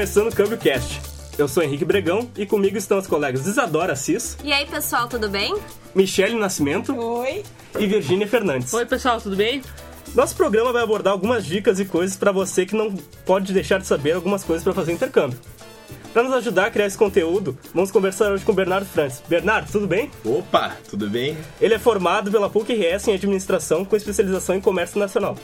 Começando o Câmbio Cast. Eu sou Henrique Bregão e comigo estão os colegas Isadora Assis, E aí, pessoal, tudo bem? Michele Nascimento Oi. e Virgínia Fernandes. Oi, pessoal, tudo bem? Nosso programa vai abordar algumas dicas e coisas para você que não pode deixar de saber algumas coisas para fazer intercâmbio. Para nos ajudar a criar esse conteúdo, vamos conversar hoje com o Bernardo Francis. Bernardo, tudo bem? Opa, tudo bem? Ele é formado pela PUC-RS em Administração com especialização em Comércio Nacional.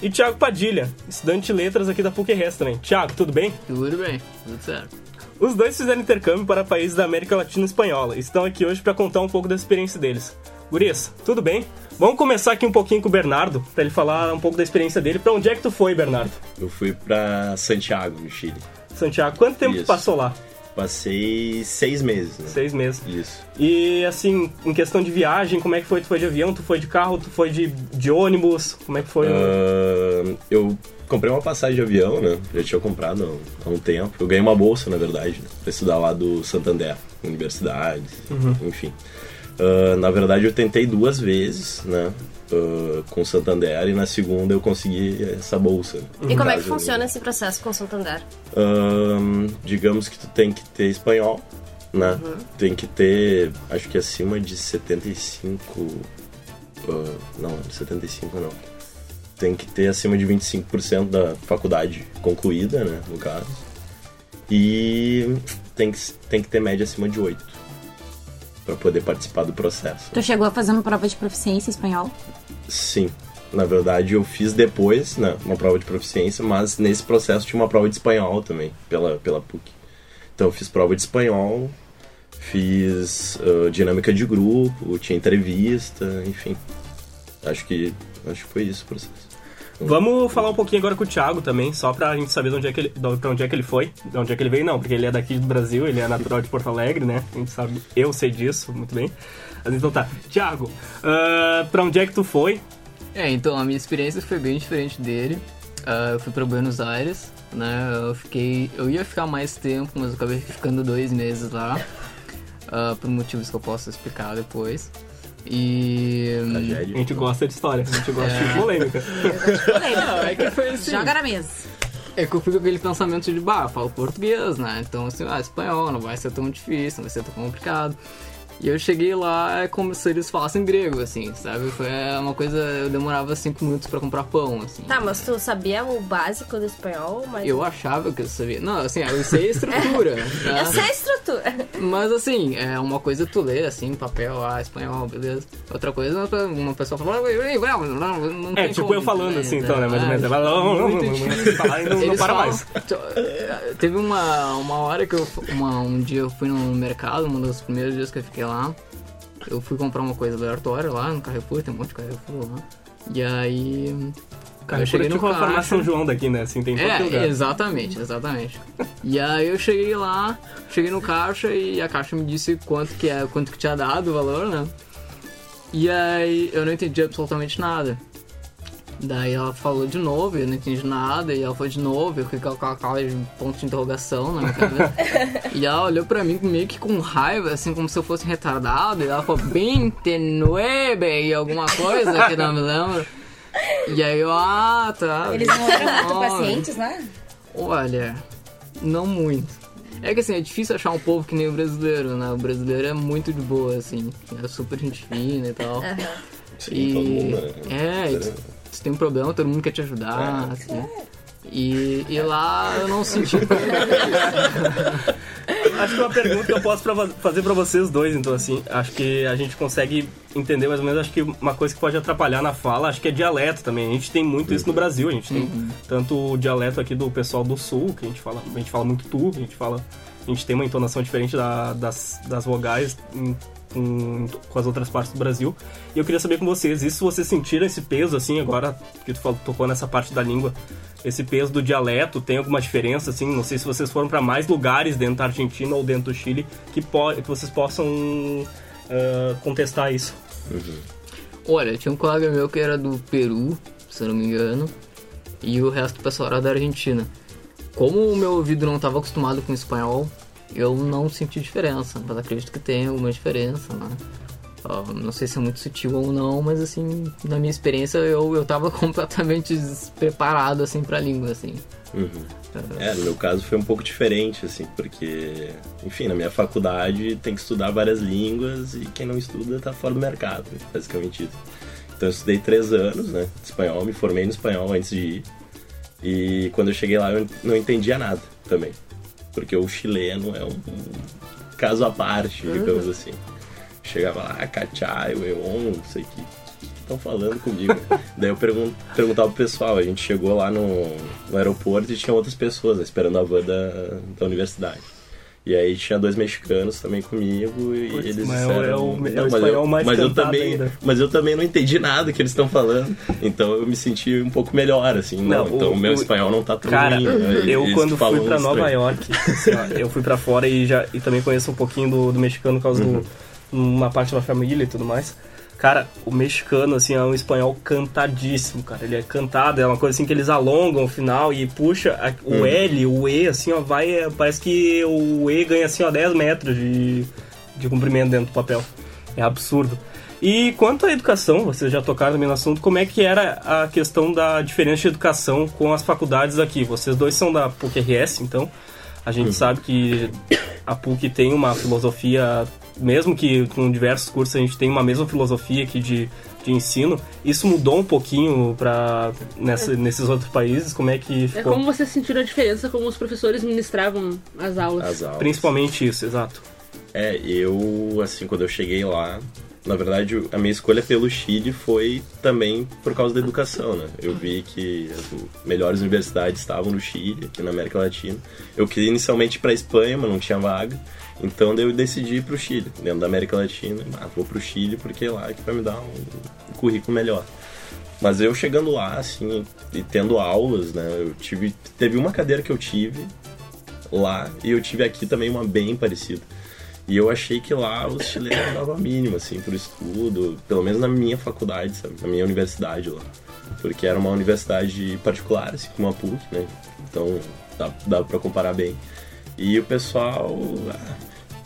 E Thiago Padilha, estudante de letras aqui da PUC-RS também. Thiago, tudo bem? Tudo bem, tudo certo. Os dois fizeram intercâmbio para países da América Latina e Espanhola e estão aqui hoje para contar um pouco da experiência deles. Gurias, tudo bem? Vamos começar aqui um pouquinho com o Bernardo, para ele falar um pouco da experiência dele. Para onde é que tu foi, Bernardo? Eu fui pra Santiago, no Chile. Santiago, quanto tempo tu passou lá? Passei seis meses, né? Seis meses. Isso. E assim, em questão de viagem, como é que foi? Tu foi de avião, tu foi de carro, tu foi de, de ônibus? Como é que foi? Ah, eu comprei uma passagem de avião, né? Já tinha comprado há um tempo. Eu ganhei uma bolsa, na verdade, né? pra estudar lá do Santander, universidades, enfim. Ah, na verdade, eu tentei duas vezes, né? ah, com o Santander e na segunda eu consegui essa bolsa. E como é que Caso- funciona esse processo com o Santander? Ahn, digamos que tu tem que ter espanhol, né? Tem que ter, acho que acima de 75. ah, não, 75 não. Tem que ter acima de 25% da faculdade concluída, né? No caso. E tem que, tem que ter média acima de 8 para poder participar do processo. Tu chegou a fazer uma prova de proficiência em espanhol? Sim. Na verdade, eu fiz depois, né, uma prova de proficiência, mas nesse processo tinha uma prova de espanhol também, pela, pela PUC. Então, eu fiz prova de espanhol, fiz ah, dinâmica de grupo, tinha entrevista, enfim. Acho que, acho que foi isso o processo. Vamos falar um pouquinho agora com o Thiago também, só pra gente saber de onde é que ele, pra onde é que ele foi, de onde é que ele veio, não, porque ele é daqui do Brasil, ele é natural de Porto Alegre, né? A gente sabe, eu sei disso muito bem. Mas então tá. Thiago, ah, pra onde é que tu foi? É, então a minha experiência foi bem diferente dele. Ah, eu fui pra Buenos Aires, né? Eu fiquei. Eu ia ficar mais tempo, mas eu acabei ficando dois meses lá. ah, por motivos que eu posso explicar depois. E. A Tragédia. gente gosta de história, a gente gosta de polêmica. Não, é que foi assim. Joga na mesa. É que eu fui com aquele pensamento de, bah, eu falo português, né? Então, assim, ah, espanhol, não vai ser tão difícil, não vai ser tão complicado. E eu cheguei lá, é como se eles falassem grego, assim, sabe? Foi uma coisa, eu demorava cinco minutos pra comprar pão, assim. Tá, mas tu sabia o básico do espanhol? Mas... Eu achava que eu sabia. Não, assim, eu sei a estrutura. tá? Eu sei a estrutura. Mas assim, é uma coisa tu lê assim, papel, ah, espanhol, beleza. Outra coisa, uma pessoa fala, "Ui, ui, ui, não, É, tipo como eu falando assim, então, né? Mais ou menos. Ah, falar e não, não para mais. Teve uma, uma hora que eu. Uma, um dia eu fui no mercado, um dos primeiros dias que eu fiquei lá. Eu fui comprar uma coisa aleatória lá no Carrefour, tem um monte de Carrefour lá. E aí. Cara, eu cheguei no tipo a farmácia caixa. São João daqui, né? Assim, tem É, lugar. exatamente, exatamente. e aí eu cheguei lá, cheguei no caixa e a caixa me disse quanto que é, quanto que tinha dado o valor, né? E aí eu não entendi absolutamente nada. Daí ela falou de novo, eu não entendi nada, e ela foi de novo, eu fiquei com aquela cara de ponto de interrogação na minha cabeça. e ela olhou pra mim meio que com raiva, assim, como se eu fosse retardado, e ela falou 29 e alguma coisa que não me lembro. E aí eu, ah, tá. Eles não eram muito 29. pacientes, né? Olha, não muito. É que assim, é difícil achar um povo que nem o brasileiro, né? O brasileiro é muito de boa, assim. É super gente fina e tal. Sim, e... todo mundo, né? É, tu- se tem um problema, todo mundo quer te ajudar, assim. E, e lá eu não senti Acho que uma pergunta que eu posso pra fazer pra vocês dois, então, assim, acho que a gente consegue entender mais ou menos, acho que uma coisa que pode atrapalhar na fala, acho que é dialeto também. A gente tem muito isso no Brasil, a gente tem tanto o dialeto aqui do pessoal do sul, que a gente fala, a gente fala muito tu, a gente fala, a gente tem uma entonação diferente da- das, das vogais em- com, com as outras partes do Brasil. E eu queria saber com vocês, isso vocês sentiram esse peso, assim, agora que tu falou, tocou nessa parte da língua, esse peso do dialeto, tem alguma diferença, assim? Não sei se vocês foram para mais lugares dentro da Argentina ou dentro do Chile que, que vocês possam ah, contestar isso. Olha, tinha um colega meu que era do Peru, se eu não me engano, e o resto do pessoal era da Argentina. Como o meu ouvido não estava acostumado com espanhol, eu não senti diferença, mas acredito que tem alguma diferença, né? Ah, não sei se é muito sutil ou não, mas assim, na minha experiência eu, eu tava completamente despreparado assim pra língua, assim. Uhum. É, no meu caso foi um pouco diferente, assim, porque, enfim, na minha faculdade tem que estudar várias línguas e quem não estuda tá fora do mercado, basicamente isso. Então eu estudei três anos, né, de espanhol, me formei no espanhol antes de ir. E quando eu cheguei lá eu não entendia nada também, porque o chileno é um, um caso à parte, digamos assim. Chegava lá, cachaio, eon, não sei o que estão falando comigo. Daí eu pergun perguntava pro pessoal, a gente chegou lá no, no aeroporto e tinha outras pessoas né, esperando a van da, da universidade. E aí tinha dois mexicanos também comigo e Putz, eles mas é o- disseram... é o- é o "Não, mas espanhol eu, mais mas eu também, ainda." Mas eu também não entendi nada que eles estão falando. Então eu me senti um pouco melhor, assim. Não, Não, então o- meu espanhol não tá tão Cara, ruim. né? eu quando fui pra Nova estranho. York, assim, ó, eu fui pra fora e já e também conheço um pouquinho do, do mexicano por causa Uhum. do uma parte da família e tudo mais. Cara, o mexicano, assim, é um espanhol cantadíssimo, cara. Ele é cantado, é uma coisa assim que eles alongam o final e puxa a- o Uhum. L, o E, assim, ó, vai. é, Parece que o E ganha, assim, ó, 10 metros de, de comprimento dentro do papel. É absurdo. E quanto à educação, vocês já tocaram também no assunto, como é que era a questão da diferença de educação com as faculdades aqui? Vocês dois são da PUC-RS, então a gente sabe que a PUC tem uma filosofia, mesmo que com diversos cursos a gente tem uma mesma filosofia aqui de, de ensino. Isso mudou um pouquinho para nesses outros países? Como é que É ficou? como vocês sentiram a diferença como os professores ministravam as aulas. As aulas. Principalmente isso, exato. É, eu, assim, quando eu cheguei lá, na verdade, a minha escolha pelo Chile foi também por causa da educação, né? Eu vi que as melhores universidades estavam no Chile, aqui na América Latina. Eu queria inicialmente pra Espanha, mas não tinha vaga. Então eu decidi ir pro Chile, dentro da América Latina. Ah, vou pro Chile porque é lá que vai me dar um currículo melhor. Mas eu chegando lá, assim, e tendo aulas, né? Eu tive. Teve uma cadeira que eu tive lá e eu tive aqui também uma bem parecida. E eu achei que lá os chilenos davam a mínima, assim, pro estudo, pelo menos na minha faculdade, sabe? Na minha universidade lá. Porque era uma universidade particular, assim, como a PUC, né? Então dá, dá pra comparar bem. E o pessoal, ah,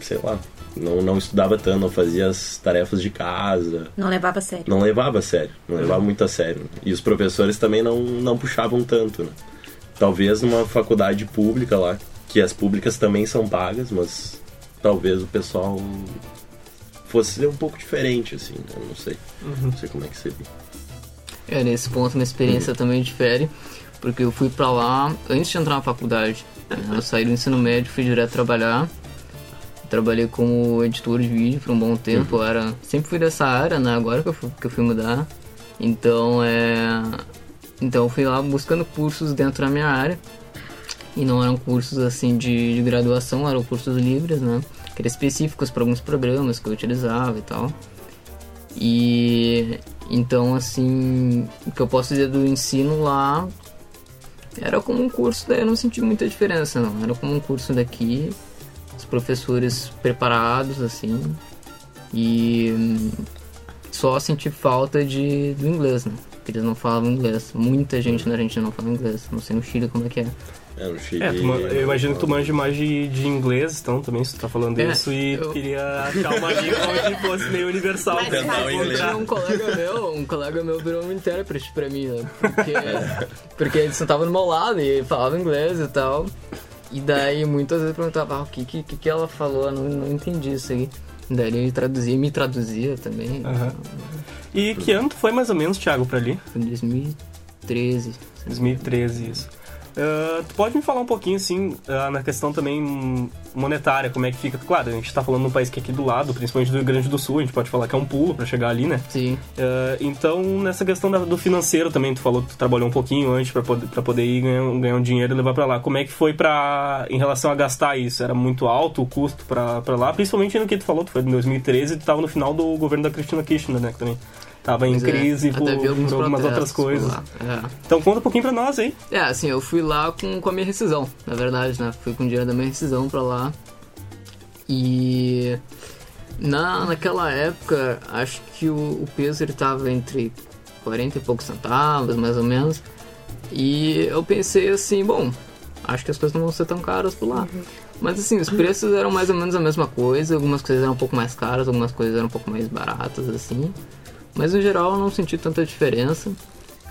sei lá, não, não estudava tanto, não fazia as tarefas de casa, Não levava a sério. não levava a sério, não levava muito a sério. E os professores também não, não puxavam tanto, né? Talvez numa faculdade pública lá, que as públicas também são pagas, mas talvez o pessoal fosse um pouco diferente, assim, né? eu não sei. Não sei como é que seria. É, nesse ponto minha experiência também difere, porque eu fui pra lá antes de entrar na faculdade. Eu saí do ensino médio, fui direto trabalhar. Trabalhei como editor de vídeo por um bom tempo. Eu era, sempre fui dessa área, né? Agora que eu fui, que eu fui mudar. Então, é... Então eu fui lá buscando cursos dentro da minha área. E não eram cursos assim de, de graduação, eram cursos livres, né? Que eram específicos para alguns programas que eu utilizava e tal. E então, assim, o que eu posso dizer do ensino lá era como um curso, daí eu não senti muita diferença, não. Era como um curso daqui, os professores preparados, assim, e só senti falta de, do inglês, né? Porque eles não falavam inglês. Muita gente na Argentina não fala inglês. Não sei no Chile como é que é. É, Chile, É, eu imagino que tu manja mais de, de inglês, então também se tu tá falando É, isso e tu eu- queria achar uma língua onde fosse meio universal. Mas tentar inglês. encontrar. um colega meu, um colega meu virou um intérprete pra mim, né? Porque, porque ele sentava no meu lado e falava inglês e tal. E daí muitas vezes eu perguntava, ah, o que, que, que ela falou? Eu não, não entendi isso aí. Daí ele traduzia e me traduzia também. Aham. E que ano tu foi mais ou menos, Thiago, pra ali? Foi em 2013. 2013, isso. Ah, tu pode me falar um pouquinho, assim, ah, na questão também monetária, como é que fica? Claro, a gente tá falando de um país que é aqui do lado, principalmente do Rio Grande do Sul, a gente pode falar que é um pulo pra chegar ali, né? Sim. Ah, então, nessa questão da- do financeiro também, tu falou que tu trabalhou um pouquinho antes pra poder, pra poder ir ganhar, um- ganhar um dinheiro e levar pra lá. Como é que foi pra, em relação a gastar isso? Era muito alto o custo pra lá? Principalmente no que tu falou, tu foi em 2013 e tu tava no final do governo da Cristina Kirchner, né? Também tava em Pois é, crise por, por algumas outras protestos coisas. É. Então conta um pouquinho pra nós aí. É, assim, eu fui lá com, com a minha rescisão, na verdade, né? Fui com o dinheiro da minha rescisão pra lá. E na, naquela época, acho que o, o peso ele tava entre 40 e poucos centavos, mais ou menos. E eu pensei assim, bom, acho que as coisas não vão ser tão caras por lá. Mas assim, os preços eram mais ou menos a mesma coisa, algumas coisas eram um pouco mais caras, algumas coisas eram um pouco mais baratas, assim. Mas no geral eu não senti tanta diferença.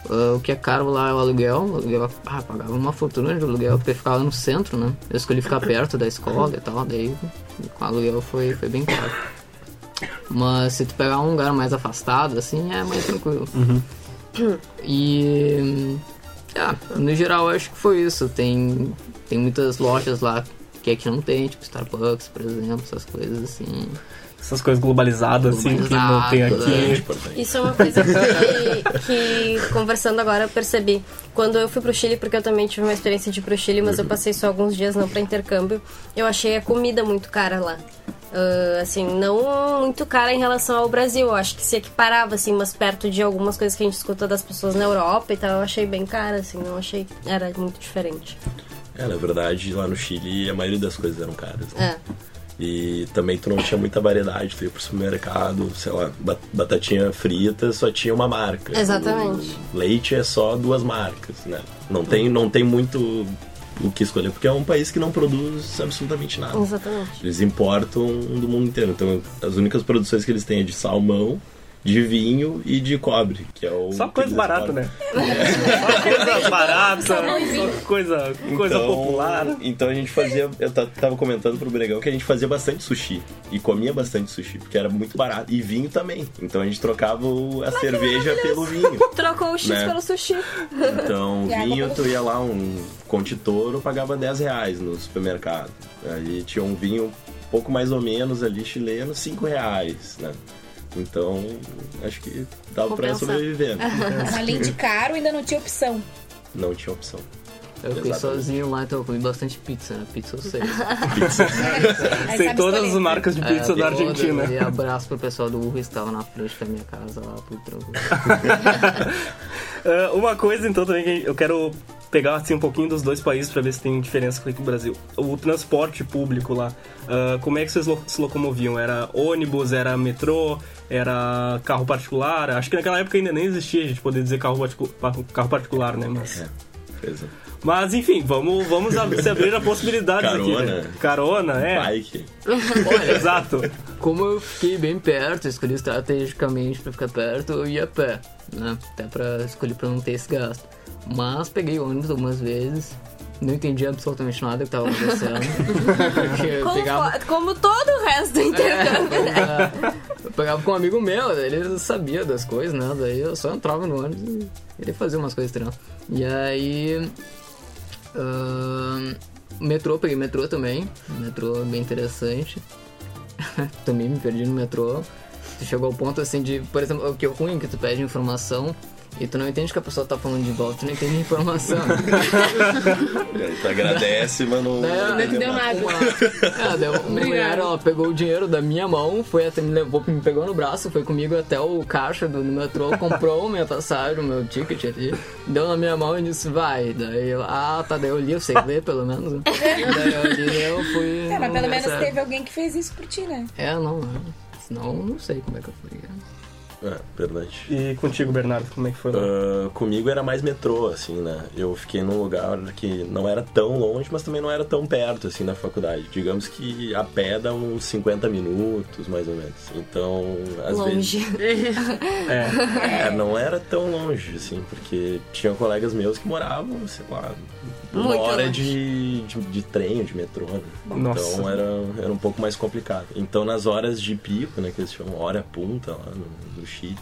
Ah, o que é caro lá é o aluguel. O aluguel ah, pagava uma fortuna de aluguel porque ficava no centro, né? Eu escolhi ficar perto da escola e tal, daí com o aluguel foi, foi bem caro. Mas se tu pegar um lugar mais afastado, assim, é mais tranquilo. E. ah, no geral, acho que foi isso. Tem, tem muitas lojas lá que aqui não tem, tipo Starbucks, por exemplo, essas coisas assim. Essas coisas globalizadas, assim, que não tem aqui. é. Isso é uma coisa que, que, conversando agora, eu percebi. Quando eu fui pro Chile, porque eu também tive uma experiência de ir pro Chile, mas eu passei só alguns dias não pra intercâmbio, eu achei a comida muito cara lá. Ah, assim, não muito cara em relação ao Brasil. Eu acho que se equiparava, assim, mas perto de algumas coisas que a gente escuta das pessoas na Europa e tal, eu achei bem cara, assim, não achei era muito diferente. É, na verdade, lá no Chile a maioria das coisas eram caras. Né? É. E também tu não tinha muita variedade, tu ia pro supermercado, sei lá, ba- batatinha frita só tinha uma marca. Exatamente. O leite é só duas marcas, né? Não tem, não tem muito o que escolher, porque é um país que não produz absolutamente nada. Exatamente. Eles importam do mundo inteiro. Então, as únicas produções que eles têm é de salmão, de vinho e de cobre, que é o. Só coisa barata, né? Só coisa barata, só coisa, coisa Então- popular. Então a gente fazia. Eu ta- tava comentando pro Bregão que a gente fazia bastante sushi. E comia bastante sushi, porque era muito barato. E vinho também. Então a gente trocava a cerveja pelo vinho. Trocou o X Né? pelo sushi. Então, E vinho, tu ia lá, um Contitoro pagava 10 reais no supermercado. Aí tinha um vinho um pouco mais ou menos ali, chileno, 5 reais, né? Então, acho que dava pra sobreviver. né? Além de caro, ainda não tinha opção. Não tinha opção. Eu fiquei Exatamente. sozinho lá, então eu comi bastante pizza, né? Pizza eu sei. Pizza. Sabe todas as marcas de pizza É, da Argentina. E abraço pro pessoal do Urris que tava na frente da minha casa lá, tudo tranquilo. Ah, uma coisa, então, também que eu quero pegar assim, um pouquinho dos dois países pra ver se tem diferença aqui com o Brasil. O transporte público lá, ah, como é que vocês lo- se locomoviam? Era ônibus, era metrô, era carro particular? Acho que naquela época ainda nem existia a gente poder dizer carro, particu- carro particular, né? Mas, É, coisa. mas enfim, vamos, vamos se abrir a possibilidades aqui. Carona. Né? Carona, é. Bike. Exato. Como eu fiquei bem perto, escolhi estrategicamente pra ficar perto, eu ia a pé, né? Até pra escolher pra não ter esse gasto. Mas peguei ônibus algumas vezes, não entendi absolutamente nada que tava acontecendo. Como, pegava, como todo o resto do intercâmbio, né? É, eu pegava com um amigo meu, ele sabia das coisas, né? Daí eu só entrava no ônibus e ele fazia umas coisas estranhas. E aí. ahn, metrô, peguei metrô também. Metrô bem interessante. também me perdi no metrô. Chegou ao ponto assim de, por exemplo, o que é ruim que tu pede informação e tu não entende que a pessoa tá falando de volta, tu não entende a informação. Aí tu agradece, mas não. Não Não deu nada. Ah, daí uma mulher, ela pegou o dinheiro da minha mão, foi até me levou, me pegou no braço, foi comigo até o caixa do no metrô, comprou minha passagem, o meu ticket ali, deu na minha mão e disse, vai. Daí eu, ah, tá, daí eu li, eu sei ler pelo menos. né? daí eu li, eu fui. É, mas pelo deu menos certo. teve alguém que fez isso por ti, né? É, não, não. Senão eu não sei como é que eu fui. É, verdade. E contigo, Bernardo, como é que foi? Ah, comigo era mais metrô, assim, né? Eu fiquei num lugar que não era tão longe, mas também não era tão perto, assim, da faculdade. Digamos que a pé dá uns 50 minutos, mais ou menos. Então, às Longe. vezes... É. É, não era tão longe, assim, porque tinha colegas meus que moravam, sei lá, uma Muito hora longe. de, de, de trem, de metrô, né? Nossa. Então era, era um pouco mais complicado. Então nas horas de pico, né, que eles chamam hora punta lá no, no Chile,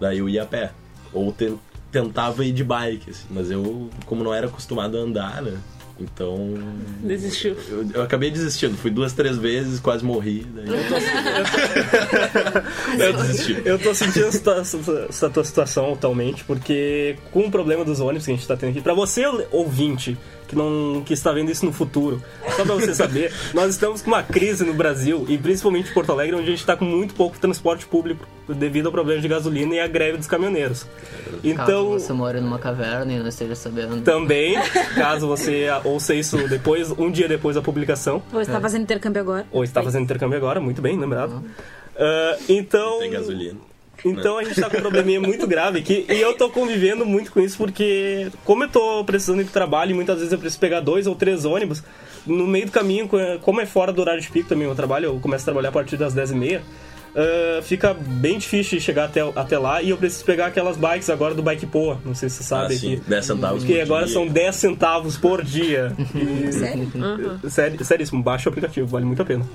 daí eu ia a pé. Ou te- tentava ir de bike, assim, mas eu, como não era acostumado a andar, né? Então. Desistiu. Eu, eu acabei desistindo, fui duas, três vezes, quase morri. Daí eu desisti. Eu tô sentindo essa, tua- essa tua situação atualmente, porque com o problema dos ônibus que a gente tá tendo aqui, pra você, ouvinte, que não que está vendo isso no futuro, só pra você saber, nós estamos com uma crise no Brasil, e principalmente em Porto Alegre, onde a gente tá com muito pouco transporte público devido ao problema de gasolina e à greve dos caminhoneiros. Caso Então, você mora numa caverna e não esteja sabendo. também, caso você ouça isso depois, um dia depois da publicação, Ou está fazendo intercâmbio agora. ou está fazendo intercâmbio agora, muito bem, lembrado. Ah, então. Tem gasolina. Então a gente tá com um probleminha muito grave aqui e eu tô convivendo muito com isso porque, como eu tô precisando ir pro trabalho muitas vezes eu preciso pegar dois ou três ônibus, no meio do caminho, como é fora do horário de pico também o trabalho, eu começo a trabalhar a partir das 10h30. Uh, fica bem difícil de chegar até, até lá e eu preciso pegar aquelas bikes agora do Bike Poa. Não sei se você sabe Ah, sim, aqui. 10 centavos Porque por agora dia. são 10 centavos por dia. E- Sério? Sério, seríssimo, baixa o aplicativo, vale muito a pena.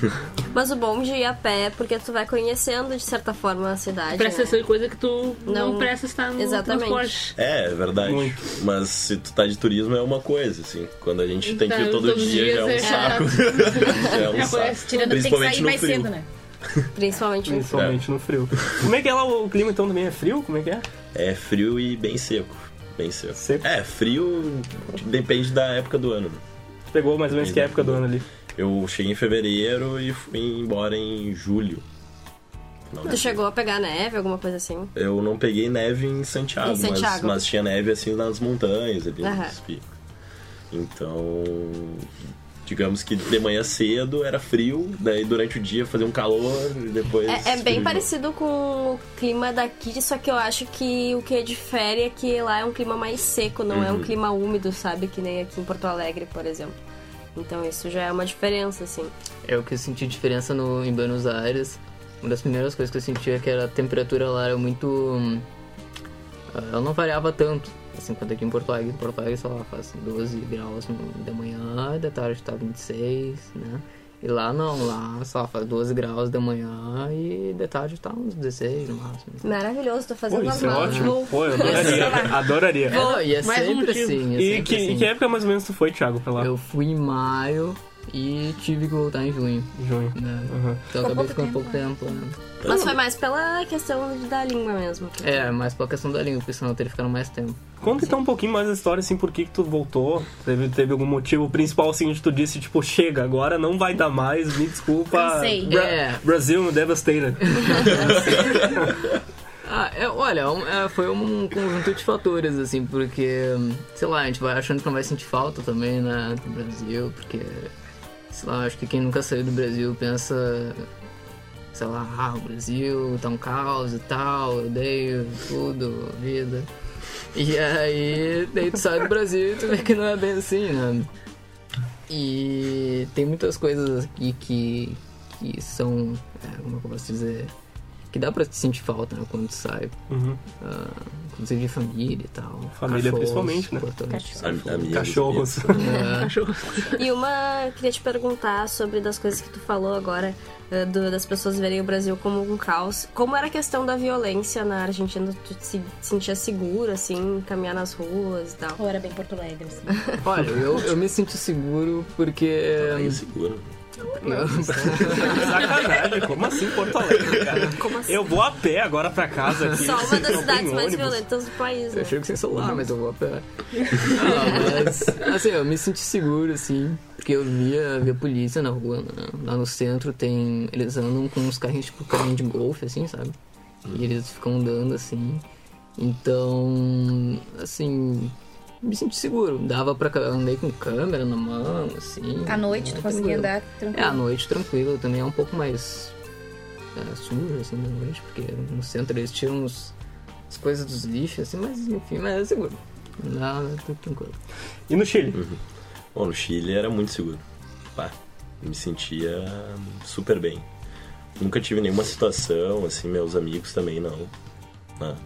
Mas o bom de ir a pé é porque tu vai conhecendo, de certa forma, a cidade. Presta né? atenção em coisa que tu não, Não- presta estar no Exatamente. transporte. É, é verdade. Muito. Mas se tu tá de turismo é uma coisa, assim. Quando a gente tem que ir Então, todo todos os dia já é um dias é saco. é um Já saco. Tirando que tem que Principalmente sair no mais frio. cedo, né? Principalmente no Principalmente no frio. Como é que é lá o clima então também? É frio? Como é que é? É frio e bem seco. Bem seco. Seco? É, frio depende da época do ano. Tu pegou mais ou menos que época do ano ali? Eu cheguei em fevereiro e fui embora em julho. Final Tu chegou a pegar neve, alguma coisa assim? Eu não peguei neve em Santiago, Em Santiago. Mas, mas tinha neve assim nas montanhas ali Aham. nos picos. Então, digamos que de manhã cedo era frio, daí durante o dia fazia um calor e depois. É, é bem parecido com o clima daqui, só que eu acho que o que difere é que lá é um clima mais seco, não é um clima úmido, sabe? Que nem aqui em Porto Alegre, por exemplo. Então isso já é uma diferença, assim. É o que eu senti diferença no, em Buenos Aires. Uma das primeiras coisas que eu senti é que a temperatura lá era muito. Ela não variava tanto, assim, quanto aqui em Porto Alegre. Em Porto Alegre, sei lá, faz 12 graus da manhã, da tarde tá 26, né? E lá não, lá, lá, faz 12 graus da manhã e de tarde tá uns 16 no máximo. Maravilhoso, tô Pô, fazendo as isso é ótimo. Pô, eu adoraria. adoraria. Não, e é mais um sempre motivo. assim, é E sempre que, assim. em que época mais ou menos tu foi, Thiago, pra lá? Eu fui em maio e tive que voltar em junho, Junho. né? Uhum. Então eu acabei ficando pouco tempo, né? Mas foi mais pela questão da língua mesmo. É, mais pela questão da língua, porque senão eu teria ficado mais tempo. Conta então um pouquinho mais da história, assim, por que que tu voltou? Teve, teve algum motivo principal, assim, de tu disse, tipo, chega, agora não vai dar mais, me desculpa. Cansei. Bra É. Brasil devastated. Ah, é, olha, um- é, foi um conjunto de fatores, assim, porque, sei lá, a gente vai achando que não vai sentir falta também, né, do Brasil, porque, sei lá, acho que quem nunca saiu do Brasil pensa, sei lá, ah, o Brasil tá um caos e tal, eu odeio tudo, vida. E aí, daí tu sai do Brasil e tu vê que não é bem assim, né? E tem muitas coisas aqui que, que são, é, como é eu posso dizer, que dá pra sentir falta, né, quando tu sai. Uhum. Ah, inclusive de família e tal. Família Cachorros, principalmente, né? amigos, Cachorros. É, E uma, queria te perguntar sobre das coisas que tu falou agora, eh, do- das pessoas verem o Brasil como um caos. Como era a questão da violência na Argentina? Tu te se sentia seguro, assim, caminhar nas ruas e tal? Ou era bem Porto Alegre, assim. olha, eu, eu me sinto seguro porque. Aí seguro. Sacanagem, como assim Porto Alegre, cara? Como assim? Eu vou a pé agora pra casa aqui. Só uma das Não cidades mais ônibus. violentas do país, né? Eu chego sem celular, mas eu vou a pé. Não, mas, assim, eu me senti seguro, assim, porque eu via, via polícia na rua, né? Lá no centro tem. Eles andam com uns carrinhos, tipo carrinho de golfe, assim, sabe? E eles ficam andando assim. Então, assim, me senti seguro. Dava pra. Andei com câmera na mão, assim. À noite, tu é conseguia tranquilo. andar É, tranquilo. à noite tranquilo, também é um pouco mais é, sujo, assim, da noite, porque no centro eles tiram os, as coisas dos lixos, assim, mas enfim, mas é seguro. Não, é tudo tranquilo. E no Chile? Bom, no Chile era muito seguro. Pá, me sentia super bem. Nunca tive nenhuma situação, assim, meus amigos também não. né?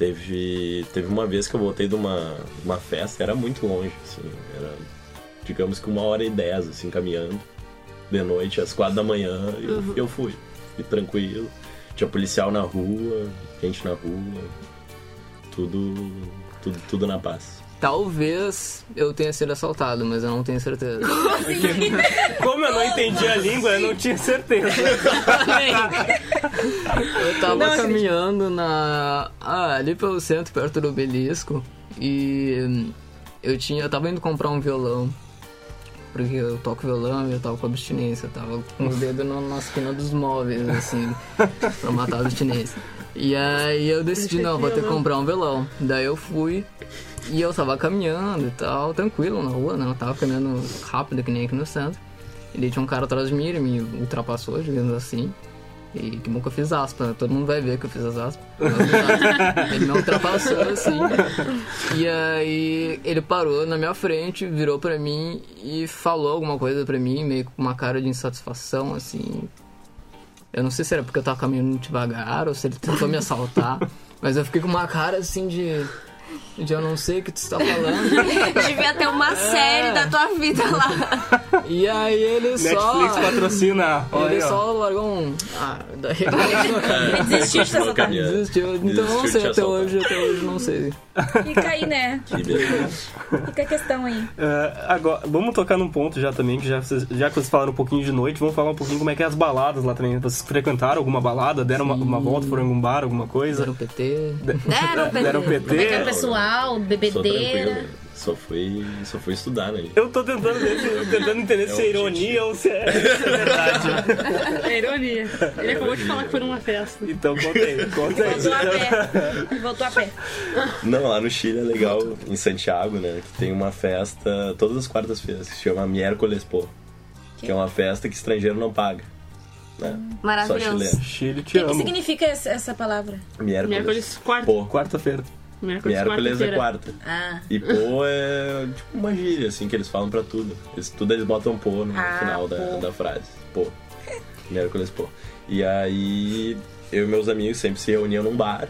Teve, teve uma vez que eu voltei de uma, uma festa, era muito longe, assim, era digamos que uma hora e dez, assim, caminhando, de noite, às quatro da manhã, e eu, eu fui. Fui tranquilo. Tinha policial na rua, gente na rua, tudo, tudo, tudo na paz. Talvez eu tenha sido assaltado, mas eu não tenho certeza. Como eu não entendi a língua, eu não tinha certeza. Eu tava caminhando na. Ah, ali pelo centro, perto do obelisco. E eu tinha. Eu tava indo comprar um violão. Porque eu toco violão e eu tava com abstinência. Eu tava com os dedos na, na esquina dos móveis, assim, pra matar a abstinência. E aí eu decidi, não, vou ter que comprar um violão. Daí eu fui e eu tava caminhando e tal, tranquilo na rua, né? Eu tava caminhando rápido, que nem aqui no centro. E daí tinha um cara atrás de mim, ele me ultrapassou, digamos assim. E que bom que eu fiz aspas, né? Todo mundo vai ver que eu fiz as aspas. Dá. ele não ultrapassou, assim. E aí ele parou na minha frente, virou pra mim e falou alguma coisa pra mim, meio com uma cara de insatisfação, assim. Eu não sei se era porque eu tava caminhando devagar ou se ele tentou me assaltar. Mas eu fiquei com uma cara assim de. De eu não sei o que tu está falando. Devia ter uma série da tua vida lá. E aí ele só. Netflix patrocina. Olha Ele aí, ó. só largou um. Ah, daí É, desistiu continuou dessa caminhando. desistiu. Então não Desistiu sei, de até hoje, até hoje não sei. Fica aí, né? Que beleza. Fica a questão aí. É, agora, vamos tocar num ponto já também, que já, já que vocês falaram um pouquinho de noite, vamos falar um pouquinho como é que é as baladas lá também. Vocês frequentaram alguma balada, deram uma, uma volta, foram em algum bar, alguma coisa? Fizeram PT. Deram PT. Deram Como é que é PT? pessoal, Sou bebedeira. tranquilo. Só fui, só fui estudar, né? Eu tô tentando, ver se- tentando entender se é É ironia ou se é, se é verdade. É ironia. Ele acabou de falar que foi numa festa. Então conta aí, conta aí. Voltou a pé. Voltou a pé. Não, lá no Chile é legal, em Santiago, né? Que tem uma festa todas as quartas-feiras que se chama Miércoles Pô. Que é uma festa que estrangeiro não paga. Né? Só Maravilhoso. chileno. Chile, O te que, que amo. significa essa palavra? Miércoles, Miércoles quarta. Pô. Quarta-feira. Miércoles, Miércoles é quarta. Ah, E pô é tipo uma gíria, assim, que eles falam pra tudo. Eles, tudo eles botam pô no Ah, final da, pô. da frase. Pô. Miércoles pô. E aí eu e meus amigos sempre se reuniam num bar,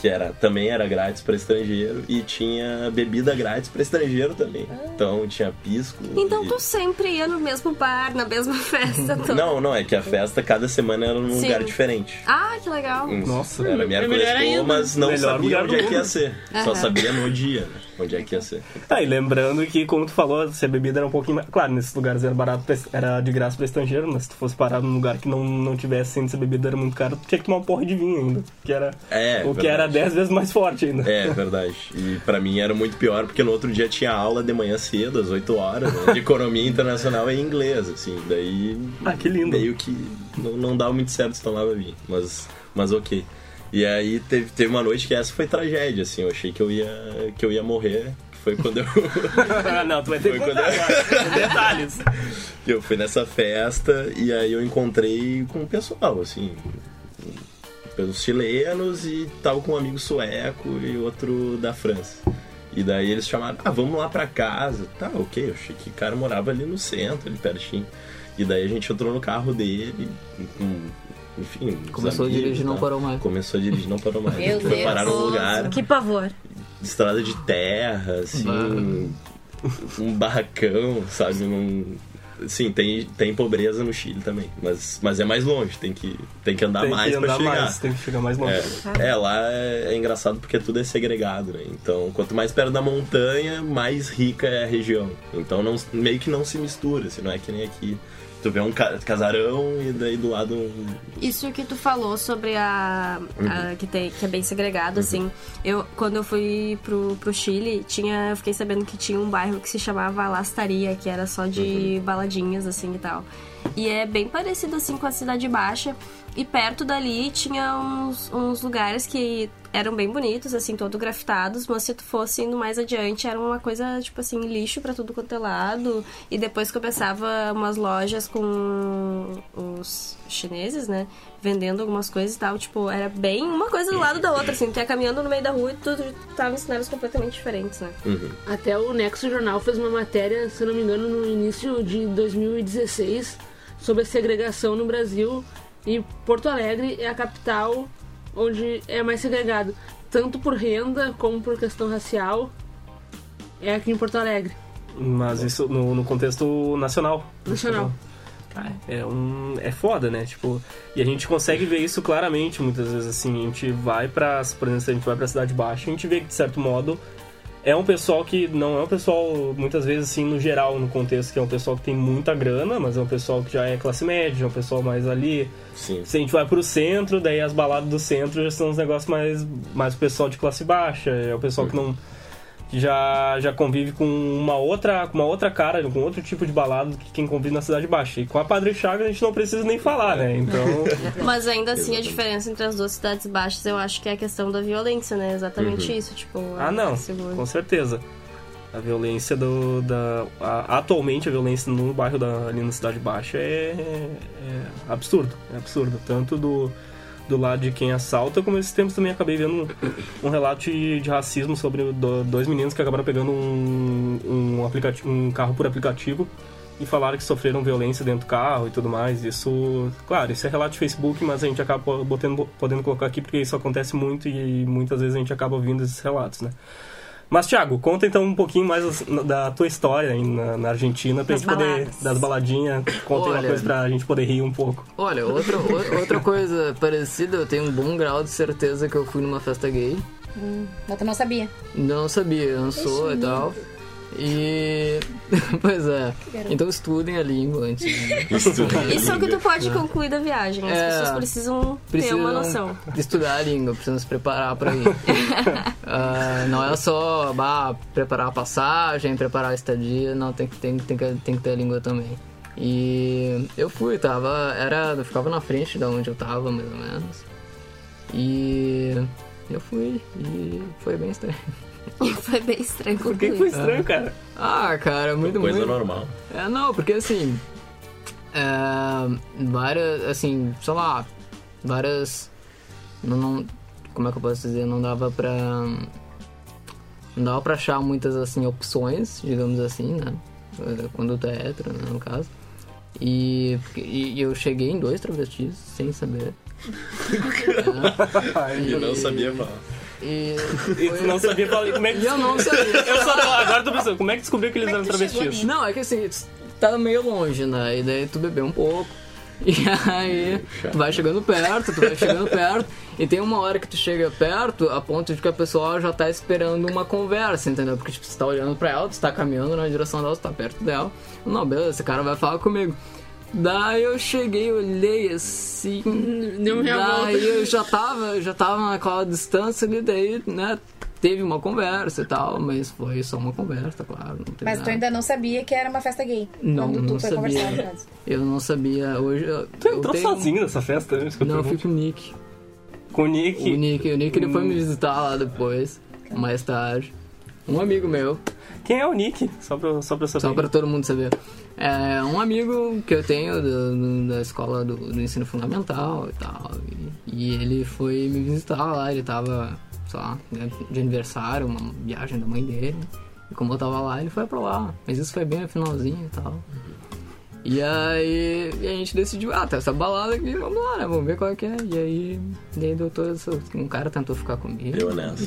que era, também era grátis pra estrangeiro, e tinha bebida grátis pra estrangeiro também. Então tinha pisco. Então e- tu sempre ia no mesmo bar, na mesma festa. toda. Não, não, é que a festa cada semana era num Sim. lugar diferente. Ah, que legal. Nossa. era miércoles ainda. mas não Melhor sabia onde é que ia ser. Só sabia no dia, né? Onde é que ia ser. Tá, e lembrando que, como tu falou, se a bebida era um pouquinho mais. Claro, nesses lugares era barato, pra- era de graça pra estrangeiro, mas se tu fosse parar num lugar que não, não tivesse sendo essa bebida era muito caro, tu tinha que tomar uma porra de vinho ainda. Que era, É, o que verdade. era 10 vezes mais forte ainda. É, verdade. E pra mim era muito pior, porque no outro dia tinha aula de manhã cedo, às 8 horas, né, de economia internacional em inglês, assim. Daí Ah, que lindo. meio que não, não dava muito certo se tomava vinho, mas, mas ok. E aí teve, teve uma noite que essa foi tragédia, assim, eu achei que eu ia, que eu ia morrer, que foi quando eu... não, tu vai ter que contar quando eu- detalhes. Eu fui nessa festa e aí eu encontrei com o pessoal, assim, pelos chilenos e tava com um amigo sueco e outro da França. E daí eles chamaram, ah, vamos lá pra casa. Tá, ok, eu achei que o cara morava ali no centro, ali pertinho. E daí a gente entrou no carro dele, com, enfim. Começou a amigos dirigir, e não parou mais. Começou a dirigir, não parou mais. Meu a gente foi Deus. parar num lugar Que pavor. estrada de terra, assim, um barracão, sabe? Num... Sim, tem, tem pobreza no Chile também, mas, mas é mais longe, tem que, tem que andar tem mais que pra andar chegar. mais, tem que chegar mais longe. É, é, lá é, é engraçado porque tudo é segregado, né? Então, quanto mais perto da montanha, mais rica é a região. Então, não, meio que não se mistura, assim, não é que nem aqui. Tu vê um ca- casarão e daí do lado um... Isso que tu falou sobre a, a- que, tem, que é bem Uhum. segregado, assim. Eu, quando eu fui pro, pro Chile, tinha, eu fiquei sabendo que tinha um bairro que se chamava Lastaria, que era só de Uhum. baladinhas, assim, e tal. E é bem parecido, assim, com a Cidade Baixa. E perto dali tinha uns, uns lugares que eram bem bonitos, assim, todo grafitados, mas se tu fosse indo mais adiante, era uma coisa, tipo assim, lixo pra tudo quanto é lado. E depois começava umas lojas com os chineses, né? Vendendo algumas coisas e tal. Tipo, era bem uma coisa do lado da outra, assim. Tu ia caminhando no meio da rua e tudo tava em cenários completamente diferentes, né? Uhum. Até o Nexo Jornal fez uma matéria, se não me engano, no início de 2016, sobre a segregação no Brasil. E Porto Alegre é a capital onde é mais segregado, tanto por renda como por questão racial. É aqui em Porto Alegre, Mas isso no, no contexto nacional. nacional. Ah, É um. É foda, né? Tipo, e a gente consegue ver isso claramente muitas vezes assim. A gente vai pra. Por exemplo, a gente vai pra Cidade Baixa, a gente vê que de certo modo é um pessoal que não é um pessoal, muitas vezes assim, no geral, no contexto, que é um pessoal que tem muita grana, mas é um pessoal que já é classe média, é um pessoal mais ali. Sim. Se a gente vai pro centro, daí as baladas do centro já são uns negócios mais, mais o pessoal de classe baixa, é o pessoal que não já, já convive com uma outra com uma outra cara, com outro tipo de balada do que quem convive na cidade baixa. E com a Padre Chagas a gente não precisa nem falar, né? Então, Mas ainda assim, a diferença entre as duas cidades baixas, eu acho que é a questão da violência, né? Exatamente Uhum. isso, tipo... ah a não, segura. com certeza. A violência do. Da, a- atualmente a violência no bairro da, ali na Cidade Baixa é, é absurdo. É absurdo. Tanto do, do lado de quem assalta, como esses tempos também acabei vendo um, relato de, de racismo sobre do- dois meninos que acabaram pegando um, um, aplicativo, um carro por aplicativo e falaram que sofreram violência dentro do carro e tudo mais. Isso, claro, isso é relato de Facebook, mas a gente acaba botando, podendo colocar aqui porque isso acontece muito e muitas vezes a gente acaba ouvindo esses relatos, né? Mas, Thiago, conta então um pouquinho mais da tua história aí na, na Argentina, pra Das gente poder. baladas. Das baladinhas. Conta aí uma Olha. coisa pra gente poder rir um pouco. Olha, outra, o- outra coisa parecida, eu tenho um bom grau de certeza que eu fui numa festa gay. Mas tu não sabia. Não sabia, eu não sou e tal. E. pois é. Então estudem a língua antes. de- Isso é o que tu pode concluir da viagem. As É. pessoas precisam, ter Precisam uma noção. estudar a língua, precisam se preparar pra ir. Ah, não é só bah, preparar a passagem, preparar a estadia, não, tem que, tem, tem, que, tem que ter a língua também. E eu fui, tava. Era. Eu ficava na frente da onde eu tava, mais ou menos. E eu fui e foi bem estranho. Foi bem estranho Por que foi estranho, cara? Ah, cara, muito, Coisa muito. normal. É, não, porque assim. É, várias, assim, sei lá, várias. Não, não, como é que eu posso dizer? Não dava pra. Não dava pra achar muitas, assim, opções, digamos assim, né? Quando tu é hétero, né, no caso. E, e, e eu cheguei em dois travestis, sem saber. É, E não sabia falar. E, E tu não sabia falar. Como é que e eu não sabia. Eu só tô, agora tô pensando, como é que descobriu que eles eram travestis? Não, é que assim, tu tá meio longe, né? E daí tu bebeu um pouco. E aí, tu vai chegando perto, tu vai chegando perto, e tem uma hora que tu chega perto a ponto de que a pessoa já tá esperando uma conversa, entendeu? Porque, tipo, você tá olhando pra ela, tu tá caminhando na direção dela, tu tá perto dela. Não, beleza, esse cara vai falar comigo. Daí eu cheguei, olhei assim. Deu minha daí volta. eu já tava, já tava naquela distância ali, daí, né? Teve uma conversa e tal, mas foi só uma conversa, claro. Mas tu nada. ainda não sabia que era uma festa gay. Não, quando tu não foi sabia. conversar, no caso. Eu não sabia. Hoje eu, Tu eu entrou tenho- sozinho nessa festa? né? Isso que eu Não, eu fui com o Nick. Com o Nick. O Nick, o Nick ele foi me visitar lá depois, mais tarde. Um amigo meu, Quem é o Nick? Só pra, só pra saber. só pra todo mundo saber. É um amigo que eu tenho do- do- da escola do, do ensino fundamental e tal. E, e ele foi me visitar lá, ele tava, né, de aniversário, uma viagem da mãe dele. E como eu tava lá, ele foi pra lá. Mas isso foi bem no finalzinho e tal. E aí e a gente decidiu, ah, tá essa balada aqui, vamos lá, né? Vamos ver qual é que é. E aí, e aí deu todo essa- Um cara tentou ficar comigo. Deu nessa.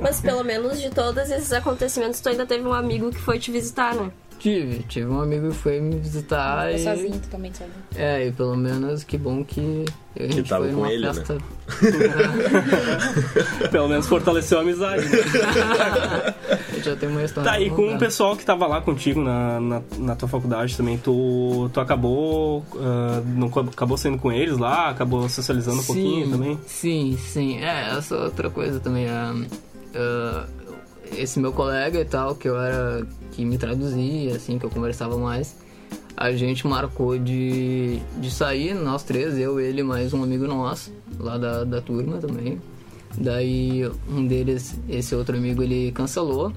Mas pelo menos de todos esses acontecimentos, tu ainda teve um amigo que foi te visitar, né? Tive, tive um amigo que foi me visitar e. sozinho, totalmente sozinho. É, e pelo menos que bom que a gente tava foi com numa ele, né? festa. Pelo menos fortaleceu a amizade. né? a gente já tem uma história. Tá, e com o pessoal que tava lá contigo na, na, na tua faculdade também, tu, tu acabou. ah, não acabou saindo com eles lá, acabou socializando um pouquinho também. Sim, sim. É, essa é outra coisa também. ah, ah, esse meu colega e tal, que eu era. que me traduzia, assim, que eu conversava mais. A gente marcou de, de sair, nós três, eu, ele mais um amigo nosso, lá da, da turma também. Daí um deles, esse outro amigo, ele cancelou.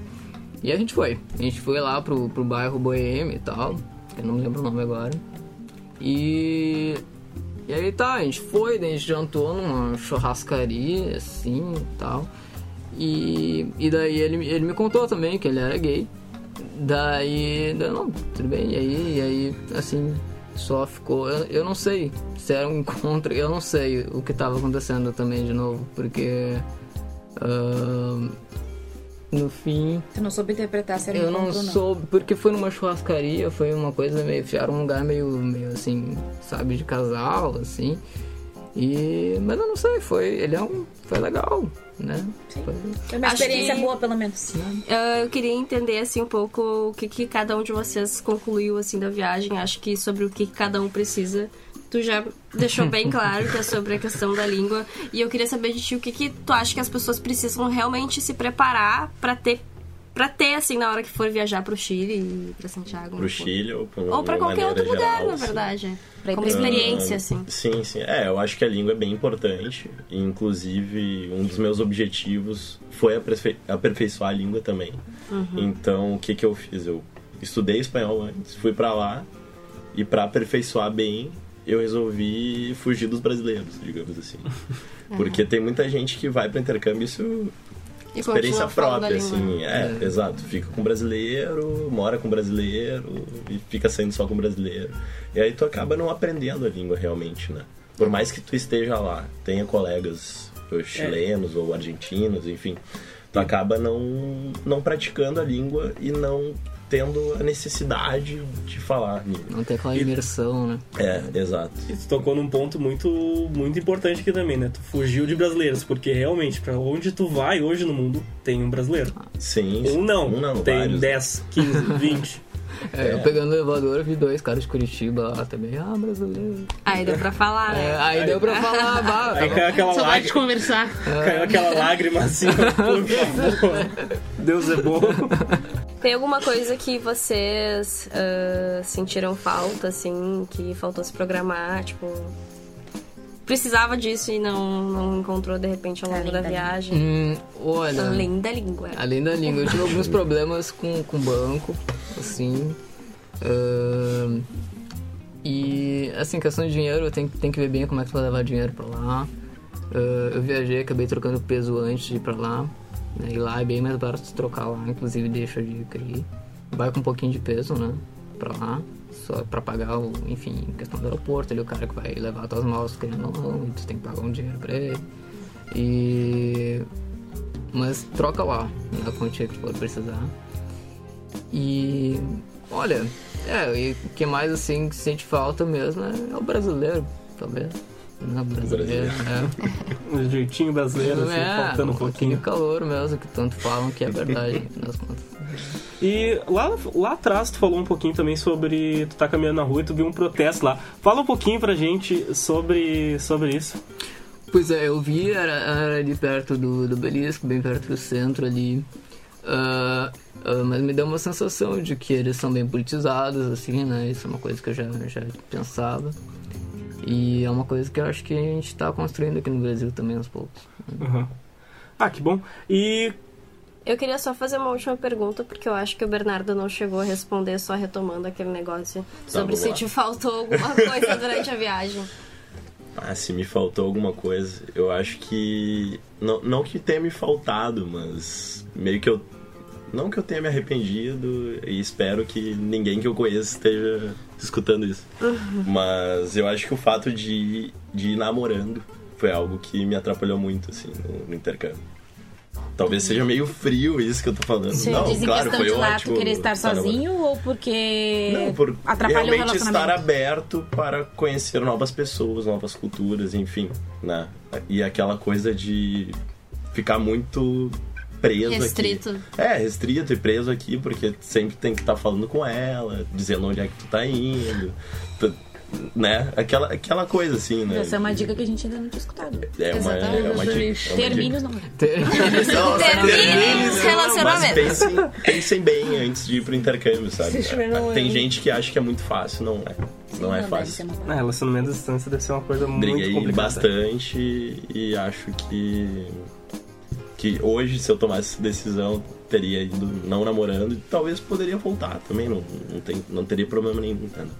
E a gente foi. A gente foi lá pro, pro bairro Boêmio e tal. Eu não lembro o nome agora. E e aí tá, a gente foi, a gente jantou numa churrascaria, assim e tal. E, e daí ele, ele me contou também que ele era gay. Daí, daí não, tudo bem, e aí, e aí assim, só ficou. Eu, eu não sei se era um encontro, eu não sei o que tava acontecendo também de novo, porque. ah, no fim, Tu não soube interpretar se era eu não não. soube, porque foi numa churrascaria, foi uma coisa meio. Era um lugar meio, meio assim, sabe, de casal, assim. E. Mas eu não sei, foi. Ele é um. Foi legal, né? Foi- Foi uma Acho experiência que- boa, pelo menos. Ah, Eu queria entender, assim, um pouco o que, que cada um de vocês concluiu, assim, da viagem. Acho que sobre o que cada um precisa. Tu já deixou bem claro que é sobre a questão da língua. E eu queria saber de ti o que, que tu acha que as pessoas precisam realmente se preparar pra ter pra ter, assim, na hora que for viajar pro Chile e pra Santiago. Pro Chile ou pra, Ou pra qualquer outro lugar, geral, na assim. verdade. Pra ir Como pra- experiência, assim. Sim, sim. É, eu acho que a língua é bem importante. E, inclusive, um dos meus objetivos foi aperfei- aperfeiçoar a língua também. Uhum. Então, o que, que eu fiz? Eu estudei espanhol antes, fui pra lá. E pra aperfeiçoar bem, eu resolvi fugir dos brasileiros, digamos assim. Porque tem muita gente que vai para intercâmbio isso E experiência própria, assim. É, exato. Fica com brasileiro, mora com brasileiro e fica saindo só com brasileiro. E aí tu acaba não aprendendo a língua realmente, né? Por mais que tu esteja lá, tenha colegas ou chilenos ou argentinos, enfim, tu acaba não, não praticando a língua e não tendo a necessidade de falar. Não tem aquela E- imersão, né? É, exato. E tu tocou num ponto muito, muito importante aqui também, né? Tu fugiu de brasileiros, porque realmente, pra onde tu vai hoje no mundo, tem um brasileiro. Sim. Um não, Um não, tem vários. 10, 15, 20. É, eu pegando o elevador, eu vi dois caras de Curitiba lá também. Ah, brasileiro. Aí deu pra falar, É, né? aí deu pra falar, bah, Aí caiu aquela, de lágrima, conversar. caiu aquela lágrima assim. Deus é bom. Tem alguma coisa que vocês ah, sentiram falta, assim, que faltou se programar, tipo... Precisava disso e não, não encontrou, de repente, ao longo Além da da viagem. Hum, olha, Além da língua. além da língua, eu tive alguns problemas com com banco, assim. ahn, e, assim, questão de dinheiro, tem, tem que ver bem como é que tu vai levar dinheiro pra lá. Ah, eu viajei, acabei trocando peso antes de ir pra lá. Né, E lá é bem mais barato tu trocar lá, inclusive deixa de CRI. Vai com um pouquinho de peso, né? Pra lá. Só pra pagar, o, enfim, questão do aeroporto, ali o cara que vai levar tuas malas, querendo ou não, tu tem que pagar um dinheiro pra ele. E. Mas troca lá, na quantia que tu for precisar. E. Olha, é, e o que mais assim que sente falta mesmo é, o brasileiro, talvez. Não, brasileiro, é. Jeitinho brasileiro, assim, é, faltando um aquele pouquinho. calor mesmo que tanto falam que é verdade, nas contas. E lá, lá atrás tu falou um pouquinho também sobre. Tu tá caminhando na rua e tu viu um protesto lá. Fala um pouquinho pra gente sobre, sobre isso. Pois é, eu vi, era, era ali perto do, do Belisco, bem perto do centro ali. Ah, ah, mas me deu uma sensação de que eles são bem politizados, assim, né? Isso é uma coisa que eu já, já pensava. E é uma coisa que eu acho que a gente tá construindo aqui no Brasil também aos poucos. Uhum. Ah, que bom. E Eu queria só fazer uma última pergunta, porque eu acho que o Bernardo não chegou a responder, só retomando aquele negócio sobre vamos se lá. te faltou alguma coisa durante a viagem. Ah, se me faltou alguma coisa, eu acho que. Não, não que tenha me faltado, mas meio que eu. Não que eu tenha me arrependido e espero que ninguém que eu conheça esteja escutando isso. Mas eu acho que o fato de, ir- de ir namorando foi algo que me atrapalhou muito, assim, no, no intercâmbio. Talvez seja meio frio isso que eu tô falando. Você não, diz claro, foi de lá ótimo querer estar namorando. sozinho ou porque Não, por atrapalhou realmente estar aberto para conhecer novas pessoas, novas culturas, enfim, né? E aquela coisa de ficar muito preso Restrito. aqui. É, restrito e preso aqui, porque sempre tem que estar falando com ela, dizendo onde é que tu tá indo, tu- né? Aquela, aquela coisa assim, né? Essa é uma dica que a gente ainda não tinha escutado. É uma, é uma dica. É Termine os não. dica. Termine os Mas relacionamentos. pensem, pensem bem antes de ir pro intercâmbio, sabe? Tem gente que acha que é muito fácil, não é. Não é fácil. uma ah, relacionamento à distância deve ser uma coisa muito Briguei complicada. bastante e acho que que hoje se eu tomasse decisão teria ido não namorando talvez poderia voltar também não não, tem, não teria problema nenhum entendeu?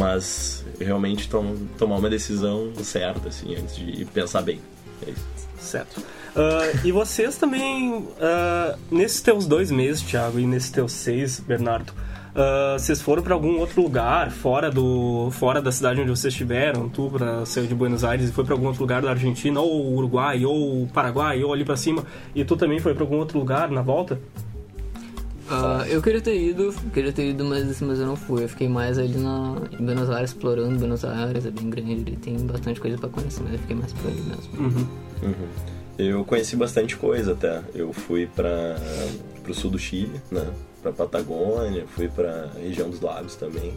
mas realmente tom, tomar uma decisão certa assim antes de pensar bem é isso. Certo. Ah, e vocês também, ah, nesses teus dois meses, Thiago, e nesses teus seis, Bernardo, ah, vocês foram para algum outro lugar fora do fora da cidade onde vocês estiveram? Tu para saiu de Buenos Aires e foi para algum outro lugar da Argentina, ou Uruguai, ou Paraguai, ou ali para cima, e tu também foi para algum outro lugar na volta? Ah, eu queria ter ido, queria ter ido, mas, mas eu não fui. Eu fiquei mais ali na, em Buenos Aires, explorando Buenos Aires, é bem grande, ele tem bastante coisa pra conhecer, mas eu fiquei mais por ali mesmo. Uhum. Eu conheci bastante coisa até. Eu fui para o sul do Chile, né? Para Patagônia, fui para região dos lagos também.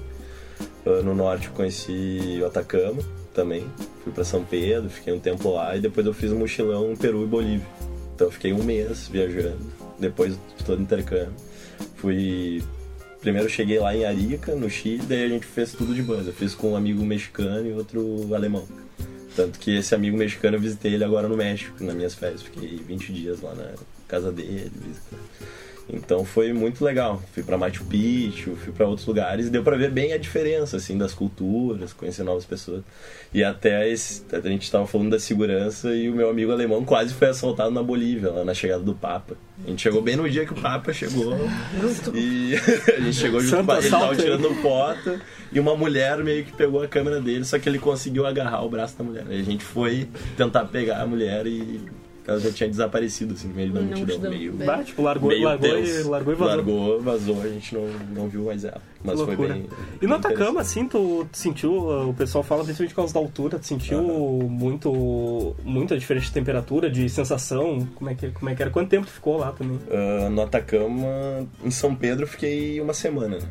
Ah, No norte conheci o Atacama também. Fui para São Pedro, fiquei um tempo lá e depois eu fiz um mochilão em Peru e Bolívia. Então fiquei um mês viajando depois de todo o intercâmbio. Fui. Primeiro cheguei lá em Arica, no Chile, daí a gente fez tudo de banda. Eu fiz com um amigo mexicano e outro alemão. Tanto que esse amigo mexicano eu visitei ele agora no México, nas minhas férias. Fiquei 20 dias lá na casa dele. visitando. Então foi muito legal. Fui pra Machu Picchu, fui pra outros lugares e deu pra ver bem a diferença assim das culturas, conhecer novas pessoas. E até esse, a gente tava falando da segurança e o meu amigo alemão quase foi assaltado na Bolívia, lá na chegada do Papa. A gente chegou bem no dia que o Papa chegou. e a gente chegou junto com ele, ele tava tirando foto e uma mulher meio que pegou a câmera dele, só que ele conseguiu agarrar o braço da mulher. Aí a gente foi tentar pegar a mulher e ela já tinha desaparecido assim no meio da multidão, meio Bah, tipo, largou, meio largou, e, largou e vazou. Largou, vazou, a gente não, não viu mais ela. Mas foi bem. E no Atacama, assim, tu, tu sentiu, uh, o pessoal fala principalmente por causa da altura, tu sentiu muito, muita diferença de temperatura, de sensação, como é, que, como é que era? Quanto tempo tu ficou lá também? Ah, no Atacama, em São Pedro, eu fiquei uma semana. né?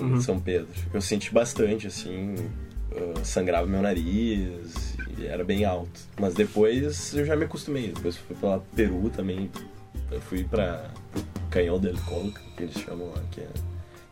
Em São Pedro. Eu senti bastante, assim, ah, sangrava meu nariz, era bem alto. Mas depois eu já me acostumei. Depois fui pra Peru também. Eu fui pra Canhão del Colca, que eles chamam lá, que é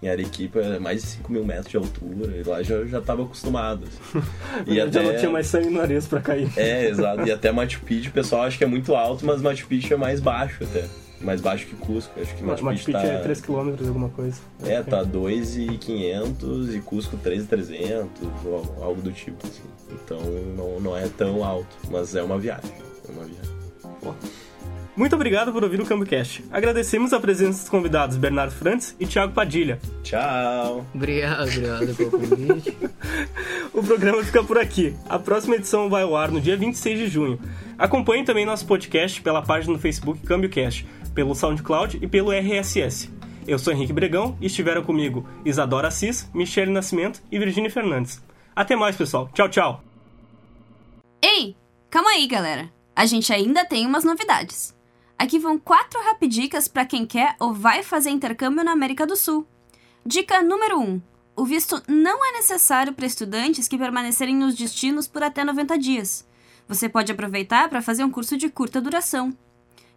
em Arequipa, é mais de 5 mil metros de altura. E lá já, eu já tava acostumado. assim. E já até- não tinha mais sangue no nariz pra cair. É, exato. E até Machu Picchu, o pessoal acha que é muito alto, mas Machu Picchu é mais baixo até. Mais baixo que Cusco. Acho que Machu, Machu Picchu Picchu tá... é 3km, alguma coisa. É, tá 2,500 e Cusco 3,300, ou algo do tipo, assim. Então não, não é tão alto, mas é uma viagem. É uma viagem. Muito obrigado por ouvir o CamboCast. Agradecemos a presença dos convidados Bernardo Frantz e Thiago Padilha. Tchau! Obrigado, obrigado pelo convite. O programa fica por aqui. A próxima edição vai ao ar no dia 26 de junho. Acompanhe também nosso podcast pela página no Facebook CambioCast, pelo SoundCloud e pelo RSS. Eu sou Henrique Bregão e estiveram comigo Isadora Assis, Michele Nascimento e Virginia Fernandes. Até mais, pessoal. Tchau, tchau. Ei, calma aí, galera. A gente ainda tem umas novidades. Aqui vão quatro rapidicas para quem quer ou vai fazer intercâmbio na América do Sul. Dica número 1. Um, o visto não é necessário para estudantes que permanecerem nos destinos por até 90 dias. Você pode aproveitar para fazer um curso de curta duração.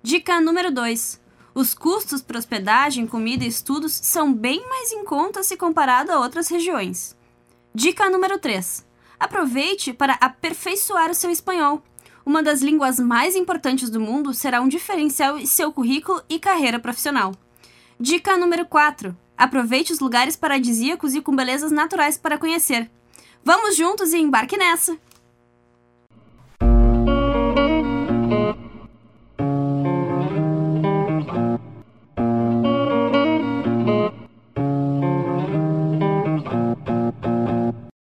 Dica número 2. Os custos para hospedagem, comida e estudos são bem mais em conta se comparado a outras regiões. Dica número 3. Aproveite para aperfeiçoar o seu espanhol. Uma das línguas mais importantes do mundo será um diferencial em seu currículo e carreira profissional. Dica número 4. Aproveite os lugares paradisíacos e com belezas naturais para conhecer. Vamos juntos e embarque nessa!